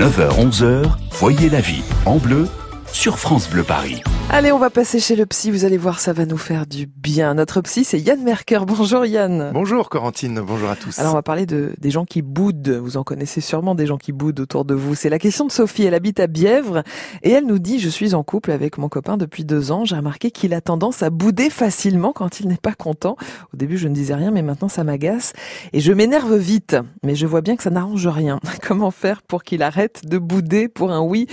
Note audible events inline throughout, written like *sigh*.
9h-11h, voyez la vie en bleu sur France Bleu Paris. Allez, on va passer chez le psy. Vous allez voir, ça va nous faire du bien. Notre psy, c'est Yann Merker. Bonjour Yann. Bonjour Corentine, bonjour à tous. Alors on va parler de des gens qui boudent. Vous en connaissez sûrement des gens qui boudent autour de vous. C'est la question de Sophie. Elle habite à Bièvre et elle nous dit je suis en couple avec mon copain depuis deux ans. J'ai remarqué qu'il a tendance à bouder facilement quand il n'est pas content. Au début, je ne disais rien, mais maintenant ça m'agace et je m'énerve vite. Mais je vois bien que ça n'arrange rien. Comment faire pour qu'il arrête de bouder pour un oui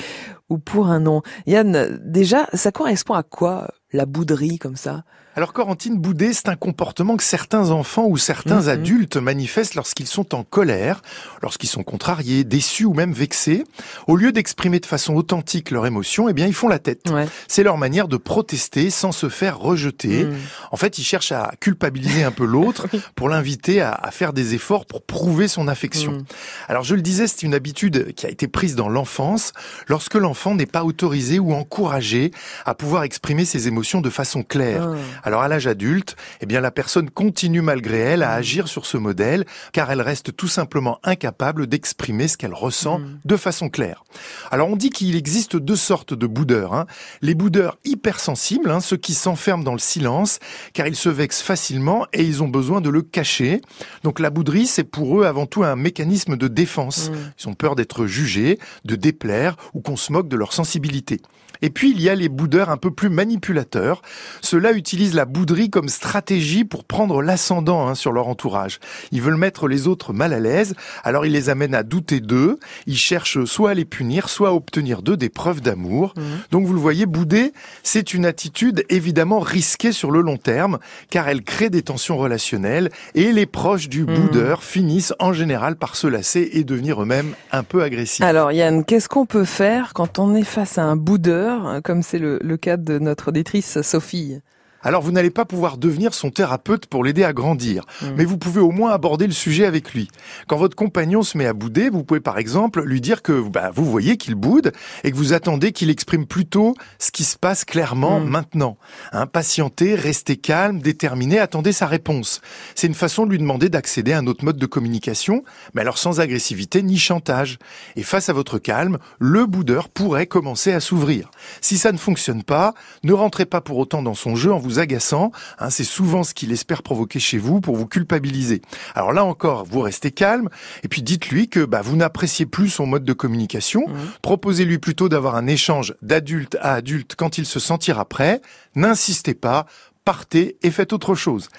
ou pour un non. Yann, déjà, ça correspond à quoi la bouderie comme ça? Alors Corentine, bouder, c'est un comportement que certains enfants ou certains Mhm. adultes manifestent lorsqu'ils sont en colère, lorsqu'ils sont contrariés, déçus ou même vexés. Au lieu d'exprimer de façon authentique leur émotion, eh bien ils font la tête. Ouais. C'est leur manière de protester sans se faire rejeter. Mm. En fait, ils cherchent à culpabiliser un peu l'autre *laughs* pour l'inviter à, à faire des efforts pour prouver son affection. Mm. Alors je le disais, c'est une habitude qui a été prise dans l'enfance, lorsque l'enfant n'est pas autorisé ou encouragé à pouvoir exprimer ses émotions de façon claire. Ah. Alors à l'âge adulte, eh bien la personne continue malgré elle à agir sur ce modèle car elle reste tout simplement incapable d'exprimer ce qu'elle ressent Mm. de façon claire. Alors on dit qu'il existe deux sortes de boudeurs. hein. Les boudeurs hypersensibles, hein, ceux qui s'enferment dans le silence car ils se vexent facilement et ils ont besoin de le cacher. Donc la bouderie, c'est pour eux avant tout un mécanisme de défense. Mm. Ils ont peur d'être jugés, de déplaire ou qu'on se moque de leur sensibilité. Et puis il y a les boudeurs un peu plus manipulateurs. Ceux-là utilisent la bouderie comme stratégie pour prendre l'ascendant hein, sur leur entourage. Ils veulent mettre les autres mal à l'aise, alors ils les amènent à douter d'eux. Ils cherchent soit à les punir, soit à obtenir d'eux des preuves d'amour. Mhm. Donc vous le voyez, bouder, c'est une attitude évidemment risquée sur le long terme, car elle crée des tensions relationnelles, et les proches du Mhm. boudeur finissent en général par se lasser et devenir eux-mêmes un peu agressifs. Alors Yann, qu'est-ce qu'on peut faire quand on est face à un boudeur, comme c'est le, le cas de notre auditrice Sophie? Alors vous n'allez pas pouvoir devenir son thérapeute pour l'aider à grandir, Mm. mais vous pouvez au moins aborder le sujet avec lui. Quand votre compagnon se met à bouder, vous pouvez par exemple lui dire que bah, vous voyez qu'il boude et que vous attendez qu'il exprime plutôt ce qui se passe clairement Mm. maintenant. Hein, patientez, restez calme, déterminé, attendez sa réponse. C'est une façon de lui demander d'accéder à un autre mode de communication, mais alors sans agressivité ni chantage. Et face à votre calme, le boudeur pourrait commencer à s'ouvrir. Si ça ne fonctionne pas, ne rentrez pas pour autant dans son jeu en vous agaçant. Hein, c'est souvent ce qu'il espère provoquer chez vous pour vous culpabiliser. Alors là encore, vous restez calme et puis dites-lui que bah, vous n'appréciez plus son mode de communication. Mhm. Proposez-lui plutôt d'avoir un échange d'adulte à adulte quand il se sentira prêt. N'insistez pas. Partez et faites autre chose.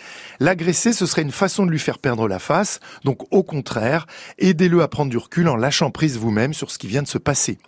L'agresser, ce serait une façon de lui faire perdre la face. Donc, au contraire, aidez-le à prendre du recul en lâchant prise vous-même sur ce qui vient de se passer.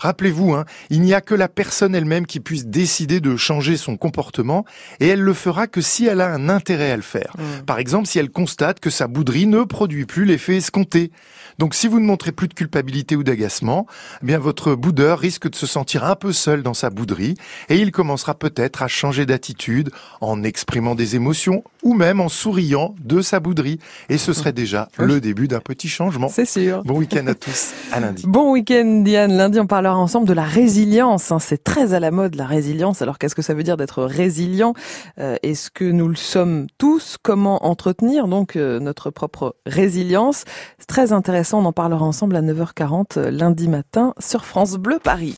Rappelez-vous, hein, il n'y a que la personne elle-même qui puisse décider de changer son comportement et elle le fera que si elle a un intérêt à le faire. Mm. Par exemple, si elle constate que sa bouderie ne produit plus l'effet escompté. Donc, si vous ne montrez plus de culpabilité ou d'agacement, eh bien, votre boudeur risque de se sentir un peu seul dans sa bouderie et il commencera peut-être à changer d'attitude en exprimant des émotions ou même en souriant de sa bouderie. Et ce serait déjà Oui. le début d'un petit changement. C'est sûr. Bon week-end à tous, à lundi. Bon week-end Diane. Lundi on parlera ensemble de la résilience. hein. C'est très à la mode la résilience. Alors qu'est-ce que ça veut dire d'être résilient? Euh, Est-ce que nous le sommes tous? Comment entretenir donc euh, notre propre résilience? C'est très intéressant. On en parlera ensemble à 9h40 euh, lundi matin sur France Bleu Paris.